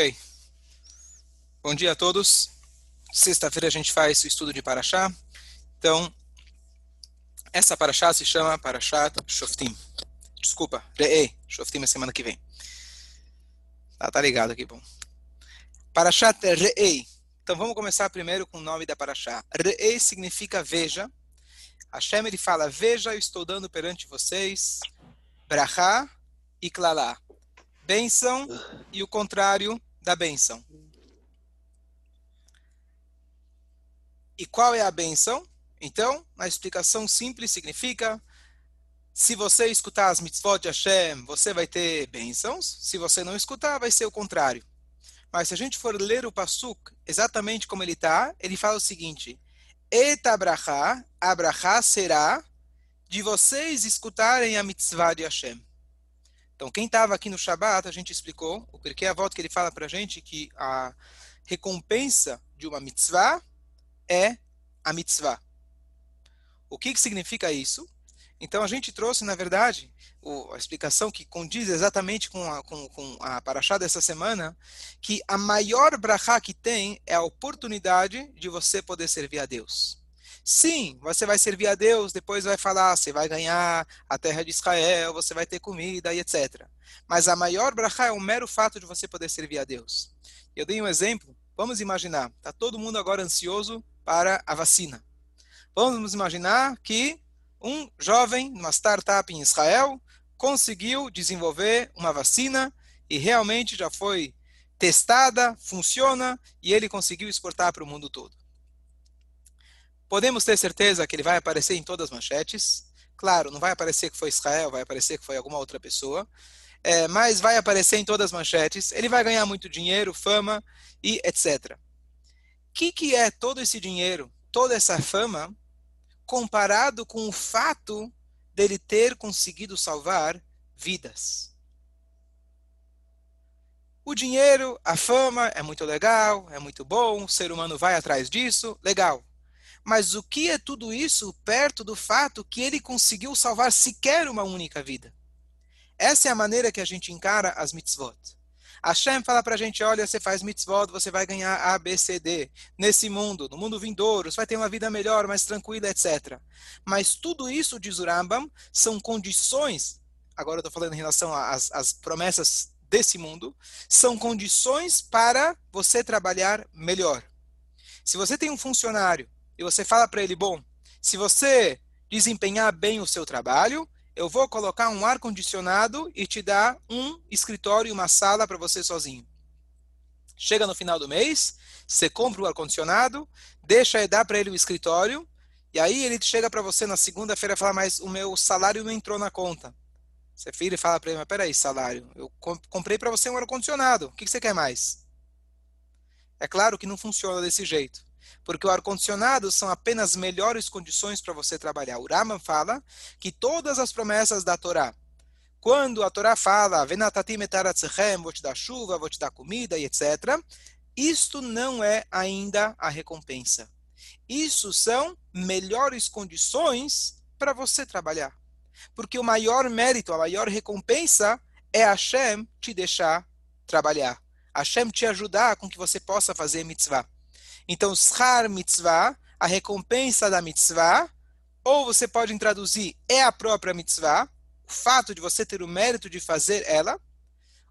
Ok. Bom dia a todos. Sexta-feira a gente faz o estudo de Paraxá. Então, essa Paraxá se chama Parashat Shoftim. Desculpa, Re'ei. Shoftim é semana que vem. Tá, tá ligado aqui, bom. Parashat Re'ei. Então vamos começar primeiro com o nome da Paraxá. Re'ei significa veja. Hashem ele fala, veja, eu estou dando perante vocês Brachá e Klalá. Bênção e o contrário da bênção. E qual é a bênção? Então, na explicação simples, significa: se você escutar as mitzvot de Hashem, você vai ter bênçãos. Se você não escutar, vai ser o contrário. Mas se a gente for ler o Pasuk exatamente como ele está, ele fala o seguinte: Eta abrahá, abrahá será de vocês escutarem a mitzvah de Hashem. Então, quem estava aqui no Shabat, a gente explicou o porquê a volta que ele fala para a gente que a recompensa de uma mitzvah é a mitzvah. O que, que significa isso? Então, a gente trouxe, na verdade, a explicação que condiz exatamente com a, com, com a paraxá dessa semana, que a maior brachá que tem é a oportunidade de você poder servir a Deus. Sim, você vai servir a Deus, depois vai falar, você vai ganhar a terra de Israel, você vai ter comida e etc. Mas a maior brachá é o mero fato de você poder servir a Deus. Eu dei um exemplo. Vamos imaginar, está todo mundo agora ansioso para a vacina. Vamos imaginar que um jovem, numa startup em Israel, conseguiu desenvolver uma vacina e realmente já foi testada, funciona e ele conseguiu exportar para o mundo todo. Podemos ter certeza que ele vai aparecer em todas as manchetes. Claro, não vai aparecer que foi Israel, vai aparecer que foi alguma outra pessoa. É, mas vai aparecer em todas as manchetes. Ele vai ganhar muito dinheiro, fama e etc. O que, que é todo esse dinheiro, toda essa fama, comparado com o fato dele ter conseguido salvar vidas? O dinheiro, a fama é muito legal, é muito bom, o ser humano vai atrás disso, legal. Mas o que é tudo isso perto do fato que ele conseguiu salvar sequer uma única vida? Essa é a maneira que a gente encara as mitzvot. Hashem fala pra gente, olha, você faz mitzvot, você vai ganhar A, B, C, D. Nesse mundo, no mundo vindouro, você vai ter uma vida melhor, mais tranquila, etc. Mas tudo isso, diz o Rambam, são condições, agora eu estou falando em relação às, às promessas desse mundo, são condições para você trabalhar melhor. Se você tem um funcionário e você fala para ele: bom, se você desempenhar bem o seu trabalho, eu vou colocar um ar condicionado e te dar um escritório e uma sala para você sozinho. Chega no final do mês, você compra o ar condicionado, deixa e dá para ele o escritório, e aí ele chega para você na segunda-feira e fala: mas o meu salário não entrou na conta. Você e fala para ele: mas peraí, salário, eu comprei para você um ar condicionado, o que você quer mais? É claro que não funciona desse jeito porque o ar-condicionado são apenas melhores condições para você trabalhar. O Raman fala que todas as promessas da Torá, quando a Torá fala, vou te dar chuva, vou te dar comida e etc., isto não é ainda a recompensa. Isso são melhores condições para você trabalhar. Porque o maior mérito, a maior recompensa é Hashem te deixar trabalhar. Hashem te ajudar com que você possa fazer mitzvah. Então, schar mitzvah, a recompensa da mitzvah, ou você pode traduzir é a própria mitzvah, o fato de você ter o mérito de fazer ela,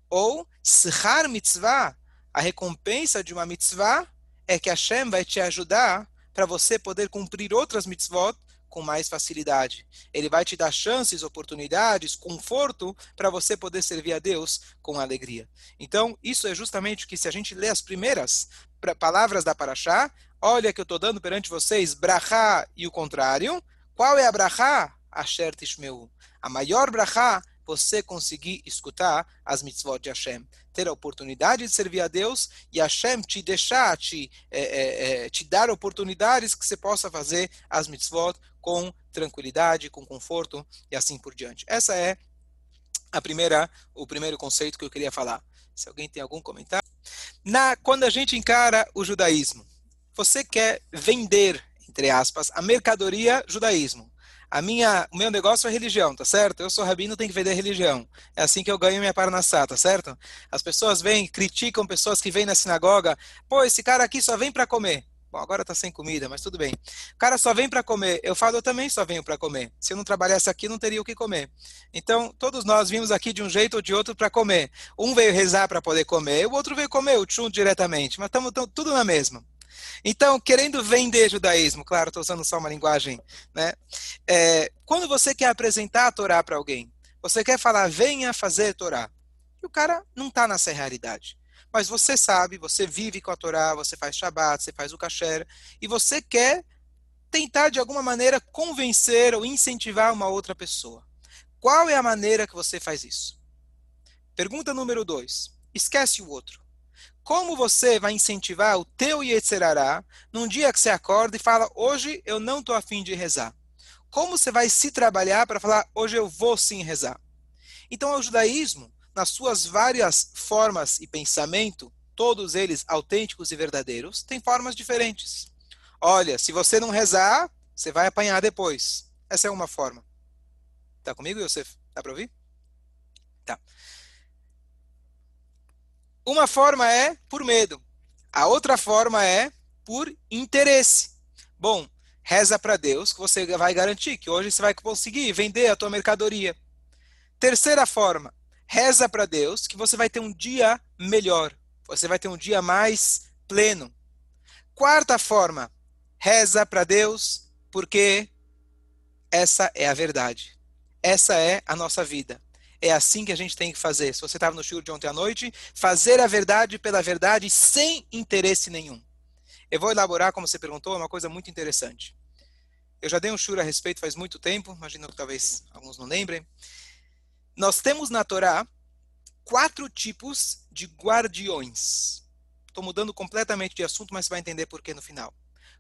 ou schar mitzvah, a recompensa de uma mitzvah é que Hashem vai te ajudar para você poder cumprir outras mitzvot com mais facilidade. Ele vai te dar chances, oportunidades, conforto para você poder servir a Deus com alegria. Então, isso é justamente que se a gente lê as primeiras palavras da Paraxá, olha que eu estou dando perante vocês brachá e o contrário. Qual é a brachá? Asher Tishmeu. A maior brachá, você conseguir escutar as mitzvot de Hashem. Ter a oportunidade de servir a Deus e Hashem te deixar, te, é, é, te dar oportunidades que você possa fazer as mitzvot com tranquilidade, com conforto e assim por diante. Essa é a primeira, o primeiro conceito que eu queria falar. Se alguém tem algum comentário. Na, quando a gente encara o judaísmo, você quer vender, entre aspas, a mercadoria judaísmo. a minha, o meu negócio é religião, tá certo? Eu sou rabino, tenho que vender religião. É assim que eu ganho minha parnassá, tá certo? As pessoas vêm, criticam pessoas que vêm na sinagoga. Pô, esse cara aqui só vem para comer. Bom, agora tá sem comida, mas tudo bem. O cara só vem para comer. Eu falo, eu também só venho para comer. Se eu não trabalhasse aqui, não teria o que comer. Então, todos nós vimos aqui de um jeito ou de outro para comer. Um veio rezar para poder comer, o outro veio comer o tchum diretamente, mas estamos tudo na mesma. Então, querendo vender judaísmo, claro, estou usando só uma linguagem, né? É, quando você quer apresentar a Torá para alguém, você quer falar, venha fazer Torá. E o cara não está nessa realidade. Mas você sabe, você vive com a Torá, você faz Shabbat, você faz o Kasher, e você quer tentar de alguma maneira convencer ou incentivar uma outra pessoa. Qual é a maneira que você faz isso? Pergunta número dois. Esquece o outro. Como você vai incentivar o teu Yetzerará num dia que você acorda e fala, hoje eu não estou afim de rezar? Como você vai se trabalhar para falar, hoje eu vou sim rezar? Então, o judaísmo nas suas várias formas e pensamento, todos eles autênticos e verdadeiros, têm formas diferentes. Olha, se você não rezar, você vai apanhar depois. Essa é uma forma. Tá comigo, Yosef? Dá para ouvir? Tá. Uma forma é por medo. A outra forma é por interesse. Bom, reza para Deus que você vai garantir que hoje você vai conseguir vender a tua mercadoria. Terceira forma, reza para Deus que você vai ter um dia melhor, você vai ter um dia mais pleno. Quarta forma, reza para Deus porque essa é a verdade. Essa é a nossa vida. É assim que a gente tem que fazer. Se você estava no show de ontem à noite, fazer a verdade pela verdade sem interesse nenhum. Eu vou elaborar, como você perguntou, uma coisa muito interessante. Eu já dei um shur a respeito faz muito tempo, imagino que talvez alguns não lembrem. Nós temos na Torá quatro tipos de guardiões. Estou mudando completamente de assunto, mas você vai entender por que no final.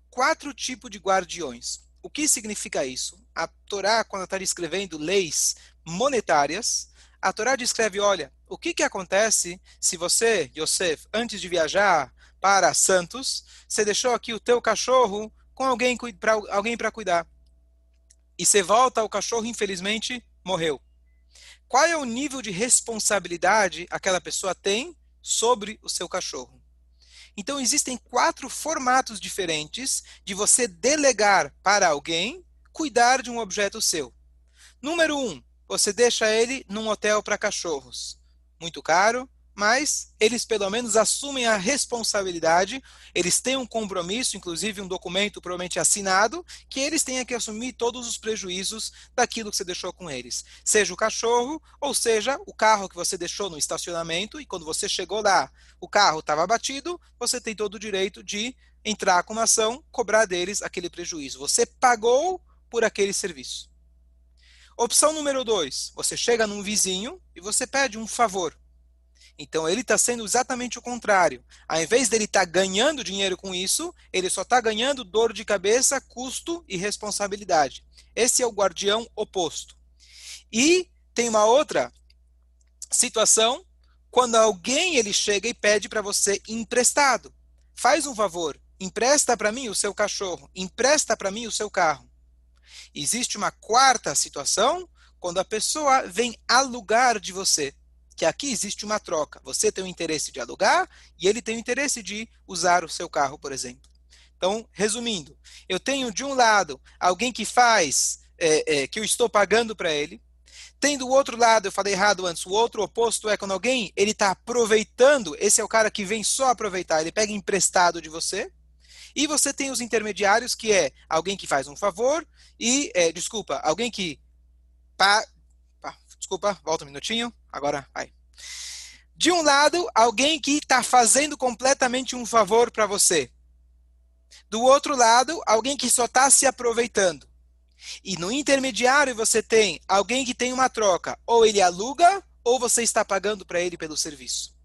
Quatro tipos de guardiões. O que significa isso? A Torá, quando está descrevendo leis monetárias, a Torá descreve, olha, o que, que acontece se você, Yosef, antes de viajar para Santos, você deixou aqui o teu cachorro com alguém para alguém cuidar. E você volta, o cachorro, infelizmente, morreu qual é o nível de responsabilidade aquela pessoa tem sobre o seu cachorro. Então, existem quatro formatos diferentes de você delegar para alguém cuidar de um objeto seu. Número um, você deixa ele num hotel para cachorros. Muito caro, mas eles pelo menos assumem a responsabilidade, eles têm um compromisso, inclusive um documento provavelmente assinado, que eles têm que assumir todos os prejuízos daquilo que você deixou com eles. Seja o cachorro, ou seja o carro que você deixou no estacionamento, e quando você chegou lá, o carro estava batido, você tem todo o direito de entrar com uma ação, cobrar deles aquele prejuízo. Você pagou por aquele serviço. Opção número dois, você chega num vizinho e você pede um favor. Então ele está sendo exatamente o contrário. Ao invés dele estar tá ganhando dinheiro com isso, ele só está ganhando dor de cabeça, custo e responsabilidade. Esse é o guardião oposto. E tem uma outra situação quando alguém ele chega e pede para você emprestado. Faz um favor, empresta para mim o seu cachorro, empresta para mim o seu carro. Existe uma quarta situação quando a pessoa vem alugar de você que aqui existe uma troca. Você tem o interesse de alugar e ele tem o interesse de usar o seu carro, por exemplo. Então, resumindo, eu tenho de um lado alguém que faz, é, é, que eu estou pagando para ele. Tem do outro lado, eu falei errado antes, o outro oposto é quando alguém ele está aproveitando, esse é o cara que vem só aproveitar, ele pega emprestado de você. E você tem os intermediários, que é alguém que faz um favor e, é, desculpa, alguém que pa, Desculpa, volta um minutinho. Agora vai. De um lado, alguém que está fazendo completamente um favor para você. Do outro lado, alguém que só está se aproveitando. E no intermediário você tem alguém que tem uma troca. Ou ele aluga, ou você está pagando para ele pelo serviço.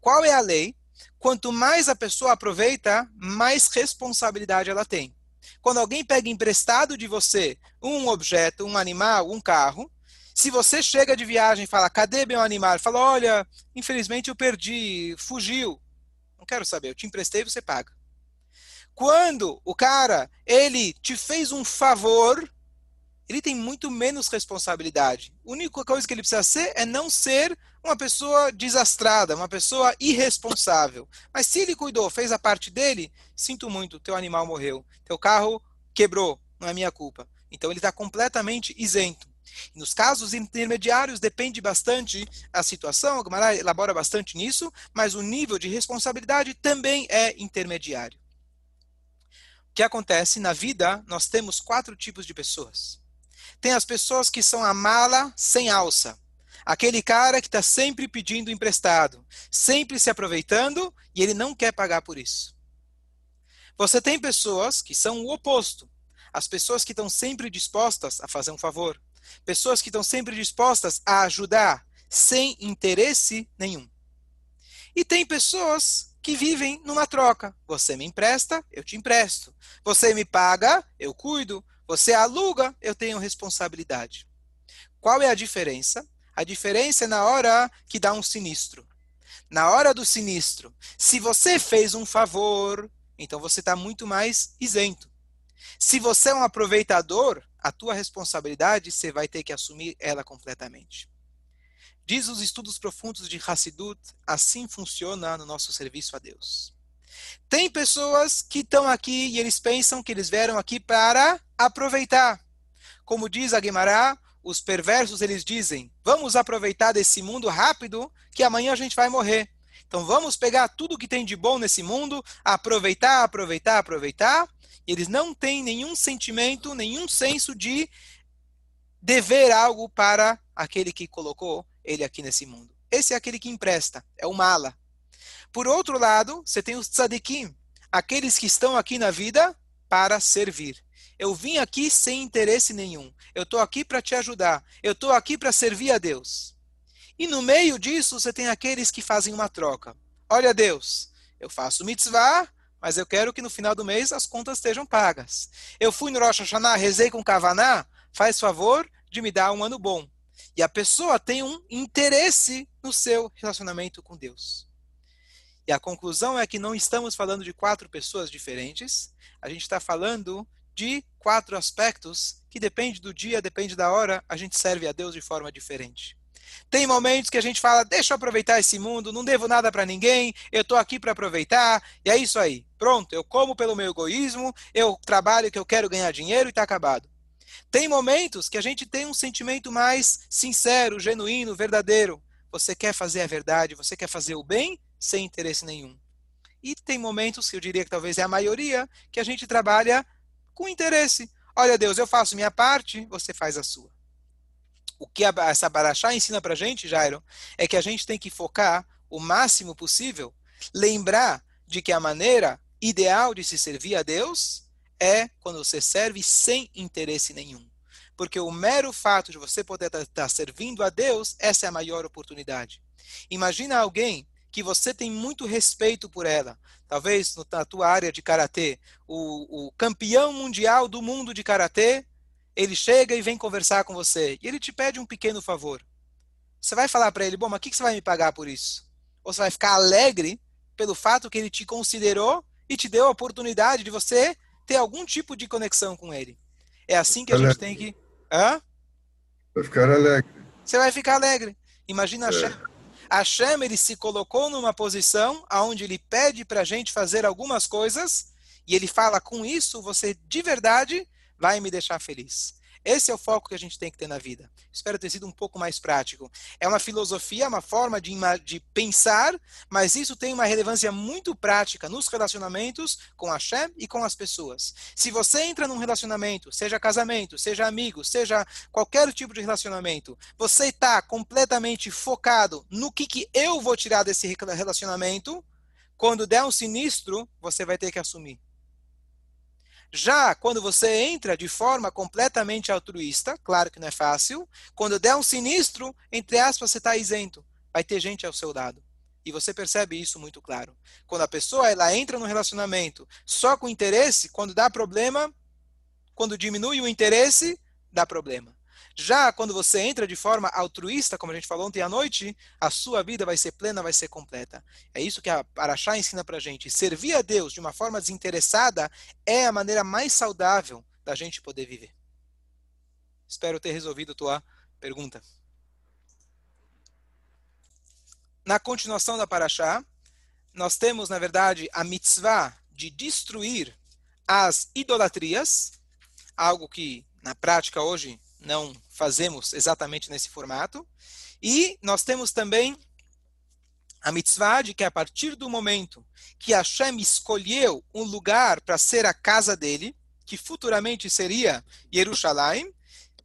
Qual é a lei? Quanto mais a pessoa aproveita, mais responsabilidade ela tem. Quando alguém pega emprestado de você um objeto, um animal, um carro, se você chega de viagem e fala, cadê meu animal? Fala, olha, infelizmente eu perdi, fugiu. Não quero saber, eu te emprestei, você paga. Quando o cara, ele te fez um favor, ele tem muito menos responsabilidade. A única coisa que ele precisa ser é não ser uma pessoa desastrada, uma pessoa irresponsável. Mas se ele cuidou, fez a parte dele, sinto muito, teu animal morreu, teu carro quebrou, não é minha culpa. Então ele está completamente isento. Nos casos intermediários depende bastante a situação, a Gemara elabora bastante nisso, mas o nível de responsabilidade também é intermediário. O que acontece na vida, nós temos quatro tipos de pessoas. Tem as pessoas que são a mala sem alça. Aquele cara que está sempre pedindo emprestado, sempre se aproveitando e ele não quer pagar por isso. Você tem pessoas que são o oposto. As pessoas que estão sempre dispostas a fazer um favor. Pessoas que estão sempre dispostas a ajudar, sem interesse nenhum. E tem pessoas que vivem numa troca. Você me empresta, eu te empresto. Você me paga, eu cuido. Você aluga, eu tenho responsabilidade. Qual é a diferença? A diferença é na hora que dá um sinistro. Na hora do sinistro, se você fez um favor, então você está muito mais isento. Se você é um aproveitador, a tua responsabilidade você vai ter que assumir ela completamente. Diz os estudos profundos de Hassidut, assim funciona no nosso serviço a Deus. Tem pessoas que estão aqui e eles pensam que eles vieram aqui para aproveitar. Como diz a Guimará, os perversos eles dizem: vamos aproveitar desse mundo rápido, que amanhã a gente vai morrer. Então vamos pegar tudo que tem de bom nesse mundo, aproveitar, aproveitar, aproveitar. Eles não têm nenhum sentimento, nenhum senso de dever algo para aquele que colocou ele aqui nesse mundo. Esse é aquele que empresta, é o mala. Por outro lado, você tem os tzadikim, aqueles que estão aqui na vida para servir. Eu vim aqui sem interesse nenhum. Eu estou aqui para te ajudar. Eu estou aqui para servir a Deus. E no meio disso, você tem aqueles que fazem uma troca. Olha, Deus, eu faço mitzvah, mas eu quero que no final do mês as contas estejam pagas. Eu fui no Rosh Hashanah, rezei com Kavaná, faz favor de me dar um ano bom. E a pessoa tem um interesse no seu relacionamento com Deus. E a conclusão é que não estamos falando de quatro pessoas diferentes, a gente está falando de quatro aspectos que depende do dia, depende da hora, a gente serve a Deus de forma diferente. Tem momentos que a gente fala, deixa eu aproveitar esse mundo, não devo nada para ninguém, eu estou aqui para aproveitar, e é isso aí. Pronto, eu como pelo meu egoísmo, eu trabalho que eu quero ganhar dinheiro e está acabado. Tem momentos que a gente tem um sentimento mais sincero, genuíno, verdadeiro. Você quer fazer a verdade, você quer fazer o bem, sem interesse nenhum. E tem momentos, que eu diria que talvez é a maioria, que a gente trabalha com interesse. Olha, Deus, eu faço minha parte, você faz a sua. O que essa Baraxá ensina para a gente, Jairo, é que a gente tem que focar o máximo possível, lembrar de que a maneira ideal de se servir a Deus é quando você serve sem interesse nenhum. Porque o mero fato de você poder estar tá, tá servindo a Deus, essa é a maior oportunidade. Imagina alguém que você tem muito respeito por ela. Talvez na tua área de karatê, o, o campeão mundial do mundo de karatê, ele chega e vem conversar com você e ele te pede um pequeno favor. Você vai falar para ele, bom, mas o que, que você vai me pagar por isso? Ou você vai ficar alegre pelo fato que ele te considerou e te deu a oportunidade de você ter algum tipo de conexão com ele. É assim que a alegre. gente tem que. Hã? Vai ficar alegre. Você vai ficar alegre. Imagina é. Hashem ele se colocou numa posição onde ele pede para a gente fazer algumas coisas e ele fala com isso você de verdade vai me deixar feliz. Esse é o foco que a gente tem que ter na vida. Espero ter sido um pouco mais prático. É uma filosofia, uma forma de, de pensar, mas isso tem uma relevância muito prática nos relacionamentos com a Hashem e com as pessoas. Se você entra num relacionamento, seja casamento, seja amigo, seja qualquer tipo de relacionamento, você está completamente focado no que, que eu vou tirar desse relacionamento, quando der um sinistro, você vai ter que assumir. Já quando você entra de forma completamente altruísta, claro que não é fácil, quando der um sinistro, entre aspas, você está isento. Vai ter gente ao seu lado. E você percebe isso muito claro. Quando a pessoa ela entra no relacionamento só com interesse, quando dá problema, quando diminui o interesse, dá problema. Já quando você entra de forma altruísta, como a gente falou ontem à noite, a sua vida vai ser plena, vai ser completa. É isso que a Araxá ensina pra gente. Servir a Deus de uma forma desinteressada é a maneira mais saudável da gente poder viver. Espero ter resolvido tua pergunta. Na continuação da Paraxá, nós temos, na verdade, a mitzvah de destruir as idolatrias, algo que na prática hoje não fazemos exatamente nesse formato. E nós temos também a mitzvah de que a partir do momento que Hashem escolheu um lugar para ser a casa dele, que futuramente seria Jerusalém,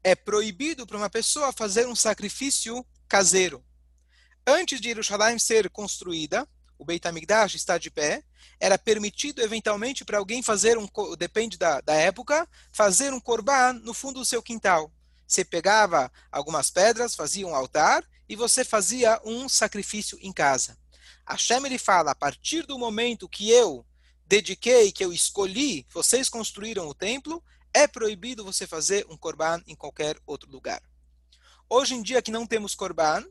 é proibido para uma pessoa fazer um sacrifício caseiro. Antes de Jerusalém ser construída, o Beit HaMikdash está de pé, era permitido eventualmente para alguém fazer um, depende da, da época, fazer um korban no fundo do seu quintal. Você pegava algumas pedras, fazia um altar e você fazia um sacrifício em casa. Hashem ele fala, a partir do momento que eu dediquei, que eu escolhi, vocês construíram o templo, é proibido você fazer um korban em qualquer outro lugar. Hoje em dia que não temos korban,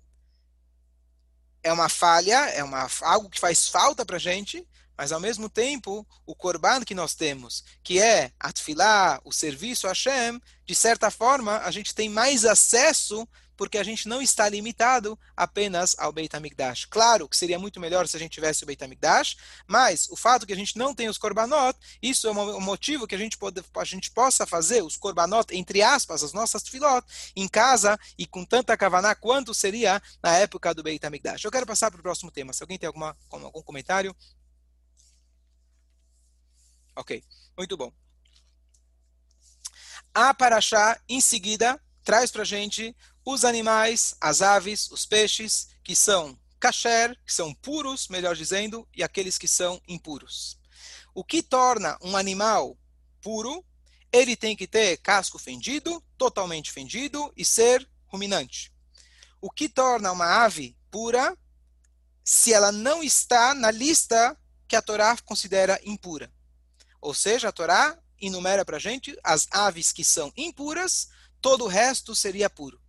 é uma falha, é uma, algo que faz falta para a gente, mas ao mesmo tempo, o korban que nós temos, que é a tefilá, o serviço a Hashem, de certa forma, a gente tem mais acesso porque a gente não está limitado apenas ao Beit HaMikdash. Claro que seria muito melhor se a gente tivesse o Beit HaMikdash, mas o fato que a gente não tem os korbanot, isso é um motivo que a gente, pode, a gente possa fazer os korbanot, entre aspas, as nossas tefilot, em casa e com tanta kavaná quanto seria na época do Beit HaMikdash. Eu quero passar para o próximo tema. Se alguém tem alguma, algum comentário... Ok, muito bom. A Paraxá, em seguida, traz para gente os animais, as aves, os peixes, que são kasher, que são puros, melhor dizendo, e aqueles que são impuros. O que torna um animal puro? Ele tem que ter casco fendido, totalmente fendido, e ser ruminante. O que torna uma ave pura? Se ela não está na lista que a Torá considera impura. Ou seja, a Torá enumera para a gente as aves que são impuras, todo o resto seria puro.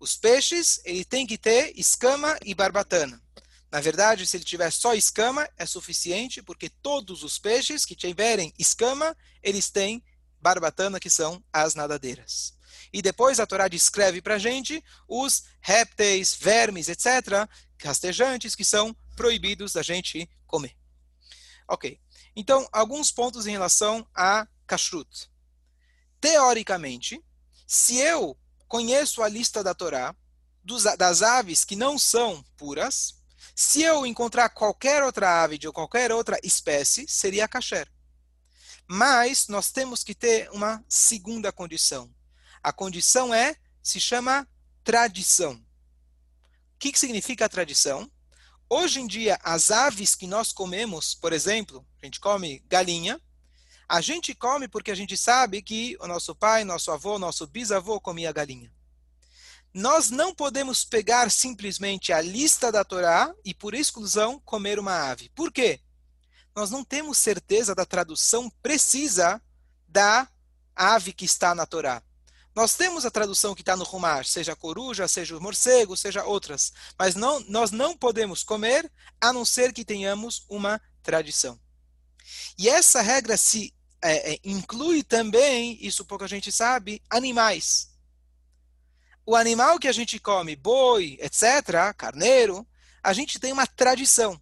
Os peixes, ele tem que ter escama e barbatana. Na verdade, se ele tiver só escama, é suficiente, porque todos os peixes que tiverem escama, eles têm barbatana, que são as nadadeiras. E depois a Torá descreve para a gente os répteis, vermes, etc., rastejantes, que são proibidos da gente comer. Ok. Então, alguns pontos em relação a kashrut. Teoricamente, se eu conheço a lista da Torá dos, das aves que não são puras, se eu encontrar qualquer outra ave de qualquer outra espécie, seria kasher. Mas nós temos que ter uma segunda condição. A condição é, se chama tradição. O que, que significa tradição? Hoje em dia, as aves que nós comemos, por exemplo, a gente come galinha, a gente come porque a gente sabe que o nosso pai, nosso avô, nosso bisavô comia galinha. Nós não podemos pegar simplesmente a lista da Torá e, por exclusão, comer uma ave. Por quê? Nós não temos certeza da tradução precisa da ave que está na Torá. Nós temos a tradução que está no Rumash, seja coruja, seja o morcego, seja outras, mas não, nós não podemos comer a não ser que tenhamos uma tradição. E essa regra se é, é, inclui também, isso pouca gente sabe, animais. O animal que a gente come, boi, etc., carneiro, a gente tem uma tradição.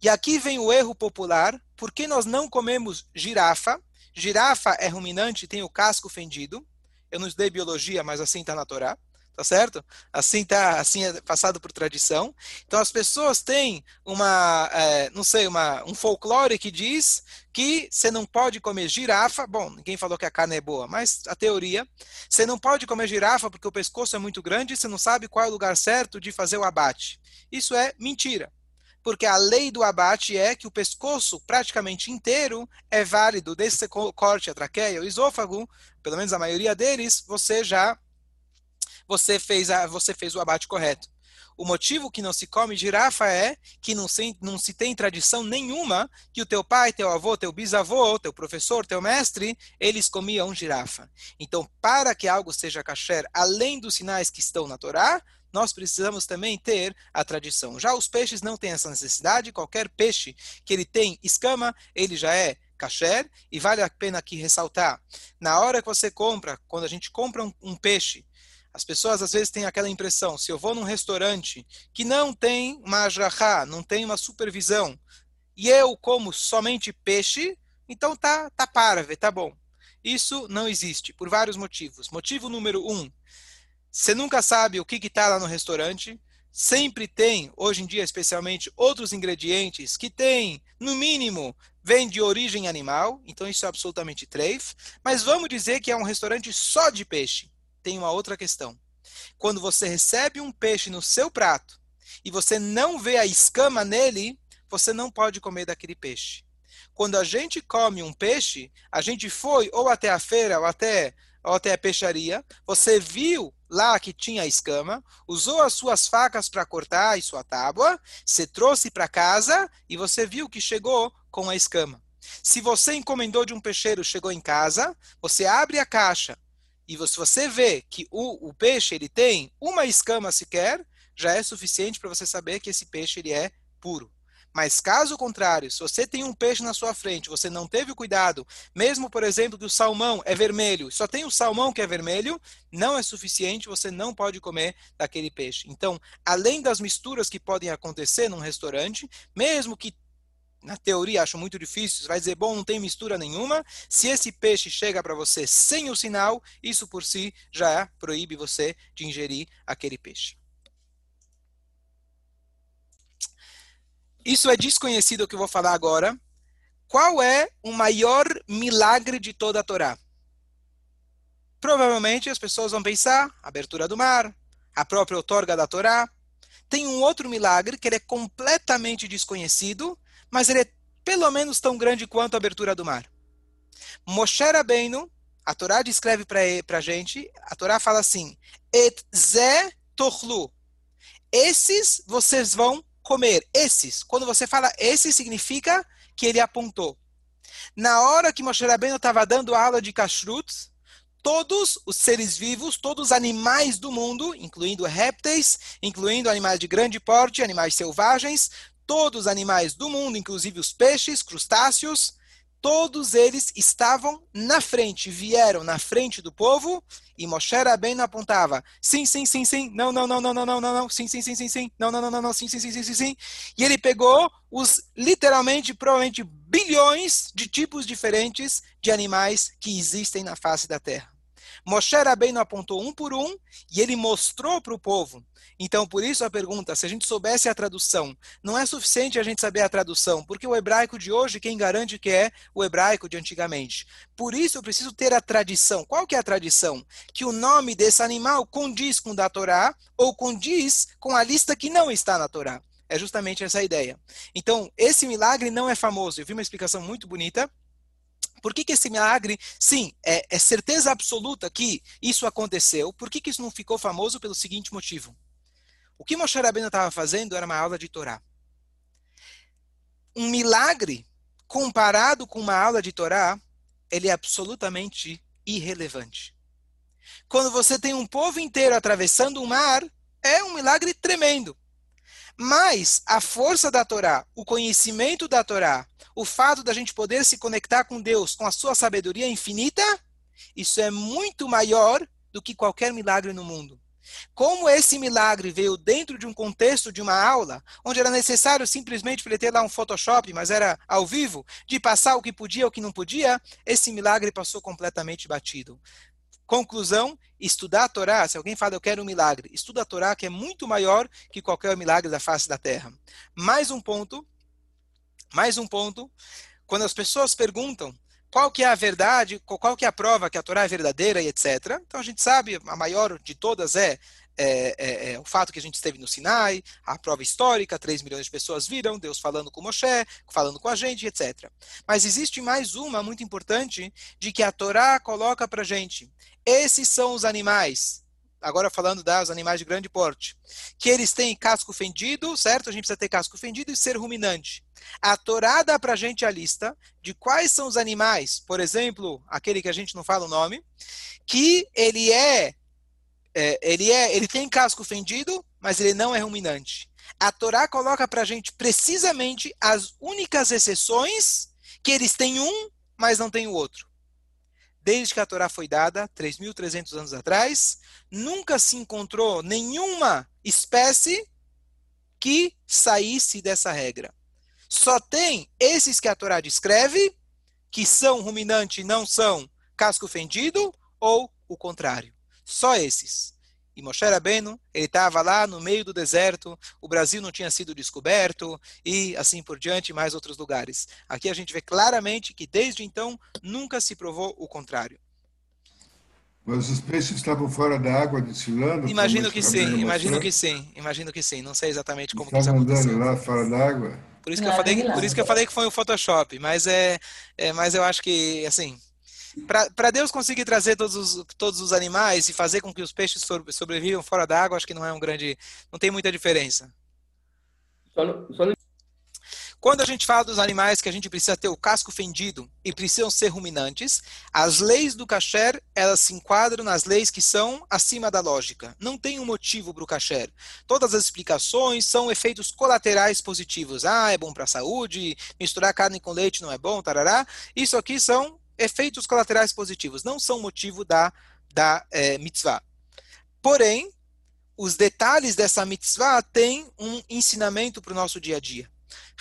E aqui vem o erro popular, porque nós não comemos girafa. Girafa é ruminante, tem o casco fendido. Eu não estudei biologia, mas assim está na Torá, tá certo? Assim tá, assim é passado por tradição. Então as pessoas têm uma, é, não sei, uma, um folclore que diz que você não pode comer girafa. Bom, ninguém falou que a carne é boa, mas a teoria, você não pode comer girafa porque o pescoço é muito grande e você não sabe qual é o lugar certo de fazer o abate. Isso é mentira porque a lei do abate é que o pescoço praticamente inteiro é válido, desde que você corte a traqueia, o esôfago, pelo menos a maioria deles, você já você fez, a, você fez o abate correto. O motivo que não se come girafa é que não se, não se tem tradição nenhuma que o teu pai, teu avô, teu bisavô, teu professor, teu mestre, eles comiam girafa. Então, para que algo seja kasher, além dos sinais que estão na Torá, nós precisamos também ter a tradição. Já os peixes não têm essa necessidade, qualquer peixe que ele tem escama, ele já é kasher, e vale a pena aqui ressaltar, na hora que você compra, quando a gente compra um, um peixe, as pessoas às vezes têm aquela impressão, se eu vou num restaurante que não tem uma ajahá, não tem uma supervisão, e eu como somente peixe, então tá, tá parve, tá bom. Isso não existe, por vários motivos. Motivo número um, você nunca sabe o que está lá no restaurante, sempre tem, hoje em dia especialmente, outros ingredientes que têm, no mínimo, vem de origem animal, então isso é absolutamente treif, mas vamos dizer que é um restaurante só de peixe. Tem uma outra questão. Quando você recebe um peixe no seu prato e você não vê a escama nele, você não pode comer daquele peixe. Quando a gente come um peixe, a gente foi ou até a feira ou até, ou até a peixaria, você viu lá que tinha escama, usou as suas facas para cortar e sua tábua, você trouxe para casa e você viu que chegou com a escama. Se você encomendou de um peixeiro, chegou em casa, você abre a caixa e se você vê que o, o peixe ele tem uma escama sequer, já é suficiente para você saber que esse peixe ele é puro. Mas caso contrário, se você tem um peixe na sua frente, você não teve cuidado, mesmo, por exemplo, que o salmão é vermelho, só tem o salmão que é vermelho, não é suficiente, você não pode comer daquele peixe. Então, além das misturas que podem acontecer num restaurante, mesmo que na teoria acho muito difícil, vai dizer, bom, não tem mistura nenhuma. Se esse peixe chega para você sem o sinal, isso por si já proíbe você de ingerir aquele peixe. Isso é desconhecido o que eu vou falar agora. Qual é o maior milagre de toda a Torá? Provavelmente as pessoas vão pensar, abertura do mar, a própria outorga da Torá. Tem um outro milagre que ele é completamente desconhecido, mas ele é pelo menos tão grande quanto a abertura do mar. Moshe Rabbeinu, a Torá descreve para a gente, a Torá fala assim, Et ze tochlu. Esses vocês vão comer. Esses. Quando você fala esses, significa que ele apontou. Na hora que Moshe Rabbeinu estava dando aula de kashrut, todos os seres vivos, todos os animais do mundo, incluindo répteis, incluindo animais de grande porte, animais selvagens, todos os animais do mundo, inclusive os peixes, crustáceos, todos eles estavam na frente, vieram na frente do povo, e Moshe Rabbeinu apontava, sim, sim, sim, sim, não, não, não, não, não, não, não, não, sim, sim, sim, sim, sim, não, não, não, não, não, sim, sim, sim, sim, sim, sim, e ele pegou os, literalmente, provavelmente, bilhões de tipos diferentes de animais que existem na face da Terra. Moshe Rabbeinu apontou um por um e ele mostrou para o povo. Então, por isso a pergunta, se a gente soubesse a tradução, não é suficiente a gente saber a tradução, porque o hebraico de hoje, quem garante que é o hebraico de antigamente? Por isso eu preciso ter a tradição. Qual que é a tradição? Que o nome desse animal condiz com o da Torá ou condiz com a lista que não está na Torá. É justamente essa a ideia. Então, esse milagre não é famoso. Eu vi uma explicação muito bonita por que, que esse milagre, sim, é, é, certeza absoluta que isso aconteceu? Por que, que isso não ficou famoso? Pelo seguinte motivo. O que Moshe Rabbeinu estava fazendo era uma aula de Torá. Um milagre, comparado com uma aula de Torá, ele é absolutamente irrelevante. Quando você tem um povo inteiro atravessando o mar, é um milagre tremendo. Mas a força da Torá, o conhecimento da Torá, o fato da gente poder se conectar com Deus, com a sua sabedoria infinita, isso é muito maior do que qualquer milagre no mundo. Como esse milagre veio dentro de um contexto de uma aula, onde era necessário simplesmente ter lá um Photoshop, mas era ao vivo, de passar o que podia, o que não podia, esse milagre passou completamente batido. Conclusão, estudar a Torá, se alguém fala eu quero um milagre, estuda a Torá que é muito maior que qualquer milagre da face da terra. Mais um ponto, mais um ponto, quando as pessoas perguntam qual que é a verdade, qual que é a prova que a Torá é verdadeira e etc. Então a gente sabe, a maior de todas é é, é, é, o fato que a gente esteve no Sinai, a prova histórica, 3 milhões de pessoas viram, Deus falando com Moshe, falando com a gente, etc. Mas existe mais uma muito importante, de que a Torá coloca para gente. Esses são os animais, agora falando dos animais de grande porte, que eles têm casco fendido, certo? A gente precisa ter casco fendido e ser ruminante. A Torá dá para a gente a lista de quais são os animais, por exemplo, aquele que a gente não fala o nome, que ele é é, ele, é, ele tem casco fendido, mas ele não é ruminante. A Torá coloca para a gente precisamente as únicas exceções que eles têm um, mas não têm o outro. Desde que a Torá foi dada, 3.300 anos atrás, nunca se encontrou nenhuma espécie que saísse dessa regra. Só tem esses que a Torá descreve, que são ruminante e não são casco fendido, ou o contrário. Só esses. E Moshe Rabbeinu, ele estava lá no meio do deserto, o Brasil não tinha sido descoberto, e assim por diante, mais outros lugares. Aqui a gente vê claramente que desde então nunca se provou o contrário. Mas os peixes estavam fora da água desfilando? Imagino que sim, imagino que sim, imagino que sim. Não sei exatamente como estavam que isso aconteceu. andando lá fora da água? Por isso que eu falei, por isso que eu falei que foi o Photoshop, mas é, é mas eu acho que assim, para Deus conseguir trazer todos os, todos os animais e fazer com que os peixes sobrevivam fora da água, acho que não é um grande. não tem muita diferença. Quando a gente fala dos animais que a gente precisa ter o casco fendido e precisam ser ruminantes, as leis do kasher, elas se enquadram nas leis que são acima da lógica. Não tem um motivo para o kasher. Todas as explicações são efeitos colaterais positivos. Ah, é bom para a saúde, misturar carne com leite não é bom, tarará. Isso aqui são efeitos colaterais positivos, não são motivo da, da é, mitzvah. Porém, os detalhes dessa mitzvah têm um ensinamento para o nosso dia a dia.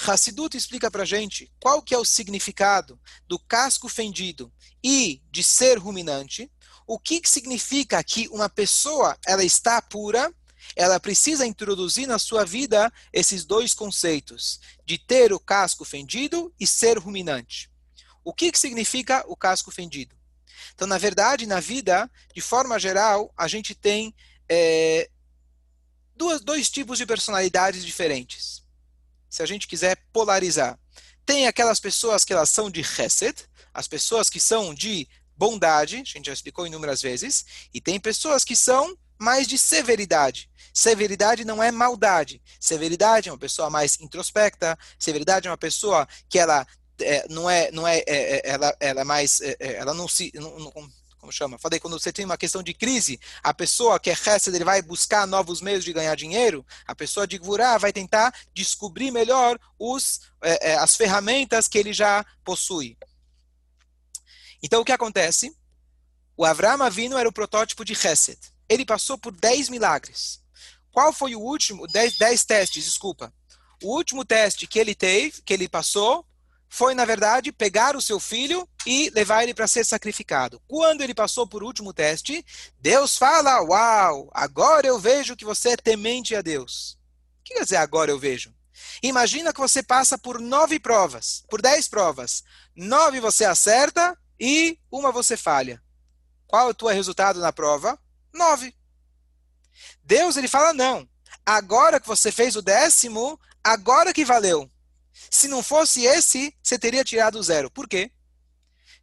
Hassidut explica para gente qual que é o significado do casco fendido e de ser ruminante, o que, que significa que uma pessoa ela está pura, ela precisa introduzir na sua vida esses dois conceitos, de ter o casco fendido e ser ruminante. O que, que significa o casco fendido? Então, na verdade, na vida, de forma geral, a gente tem é, duas, dois tipos de personalidades diferentes. Se a gente quiser polarizar. Tem aquelas pessoas que elas são de chesed, as pessoas que são de bondade, a gente já explicou inúmeras vezes, e tem pessoas que são mais de severidade. Severidade não é maldade. Severidade é uma pessoa mais introspecta. Severidade é uma pessoa que ela é, não é, não é, é, é, ela, ela é mais, é, é, ela não se, não, não, como chama? Falei, quando você tem uma questão de crise, a pessoa que é Hesed, ele vai buscar novos meios de ganhar dinheiro, a pessoa de Gvurá vai tentar descobrir melhor os, as ferramentas que ele já possui. Então, o que acontece? O Avram Avinu era o protótipo de Hesed. Ele passou por 10 milagres. Qual foi o último? 10, 10 testes, desculpa. O último teste que ele teve, que ele passou, foi, na verdade, pegar o seu filho e levar ele para ser sacrificado. Quando ele passou por último teste, Deus fala: Uau, agora eu vejo que você é temente a Deus. O que quer dizer agora eu vejo? Imagina que você passa por nove provas, por dez provas. Nove você acerta e uma você falha. Qual é o teu resultado na prova? Nove. Deus ele fala: não. Agora que você fez o décimo, agora que valeu. Se não fosse esse, você teria tirado zero. Por quê?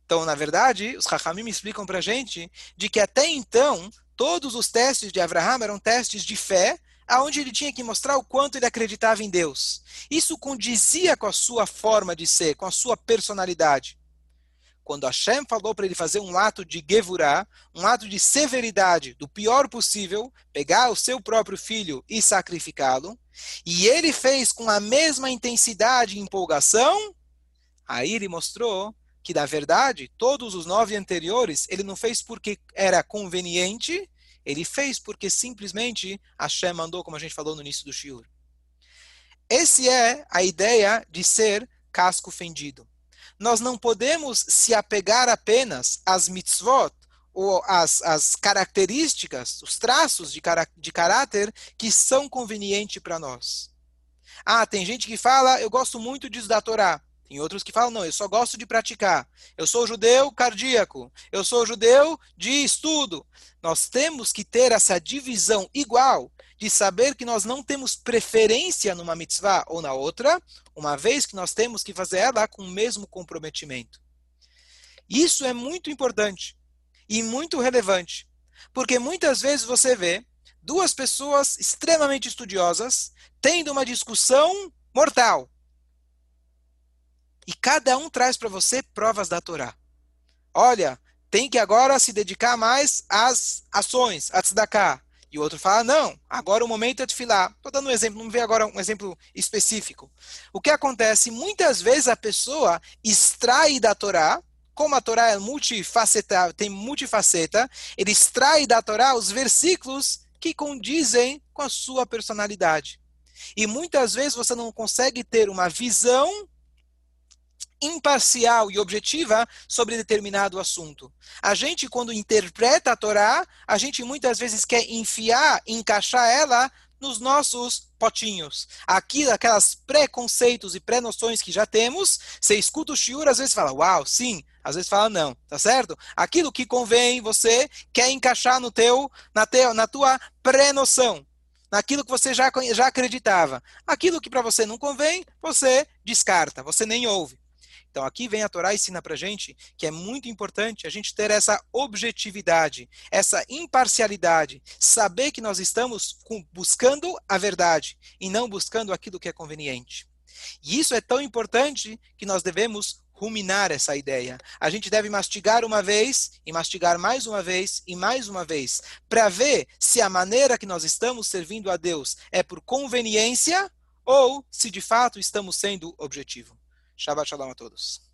Então, na verdade, os Rahamim explicam para a gente de que até então, todos os testes de Abraham eram testes de fé, aonde ele tinha que mostrar o quanto ele acreditava em Deus. Isso condizia com a sua forma de ser, com a sua personalidade quando Hashem falou para ele fazer um ato de gevurah, um ato de severidade, do pior possível, pegar o seu próprio filho e sacrificá-lo, e ele fez com a mesma intensidade e empolgação, aí ele mostrou que, na verdade, todos os nove anteriores, ele não fez porque era conveniente, ele fez porque simplesmente Hashem mandou, como a gente falou no início do Shiur. Esse é a ideia de ser casco fendido nós não podemos se apegar apenas às mitzvot, às, às características, os traços de, de caráter que são convenientes para nós. Ah, tem gente que fala, eu gosto muito de estudar Torá. Tem outros que falam, não, eu só gosto de praticar. Eu sou judeu cardíaco. Eu sou judeu de estudo. Nós temos que ter essa divisão igual de saber que nós não temos preferência numa mitzvah ou na outra, uma vez que nós temos que fazer ela com o mesmo comprometimento. Isso é muito importante e muito relevante, porque muitas vezes você vê duas pessoas extremamente estudiosas tendo uma discussão mortal. E cada um traz para você provas da Torá. Olha, tem que agora se dedicar mais às ações, a tzedakah E o outro fala, não, agora o momento é de filar. Estou dando um exemplo, não vê agora um exemplo específico. O que acontece? Muitas vezes a pessoa extrai da Torá, como a Torá é multifaceta, tem multifaceta, ele extrai da Torá os versículos que condizem com a sua personalidade. E muitas vezes você não consegue ter uma visão imparcial e objetiva sobre determinado assunto. A gente, quando interpreta a Torá, a gente muitas vezes quer enfiar, encaixar ela nos nossos potinhos. Aqui, aquelas preconceitos e pré-noções que já temos, você escuta o shiur, às vezes fala, uau, sim, às vezes fala não, tá certo? Aquilo que convém, você quer encaixar no teu, na, teu, na tua pré-noção naquilo que você já, já acreditava. Aquilo que para você não convém, você descarta, você nem ouve. Então aqui vem a Torá e ensina para gente que é muito importante a gente ter essa objetividade, essa imparcialidade, saber que nós estamos buscando a verdade e não buscando aquilo que é conveniente. E isso é tão importante que nós devemos ruminar essa ideia. A gente deve mastigar uma vez e mastigar mais uma vez e mais uma vez, para ver se a maneira que nós estamos servindo a Deus é por conveniência ou se de fato estamos sendo objetivo. Shabbat Shalom a todos.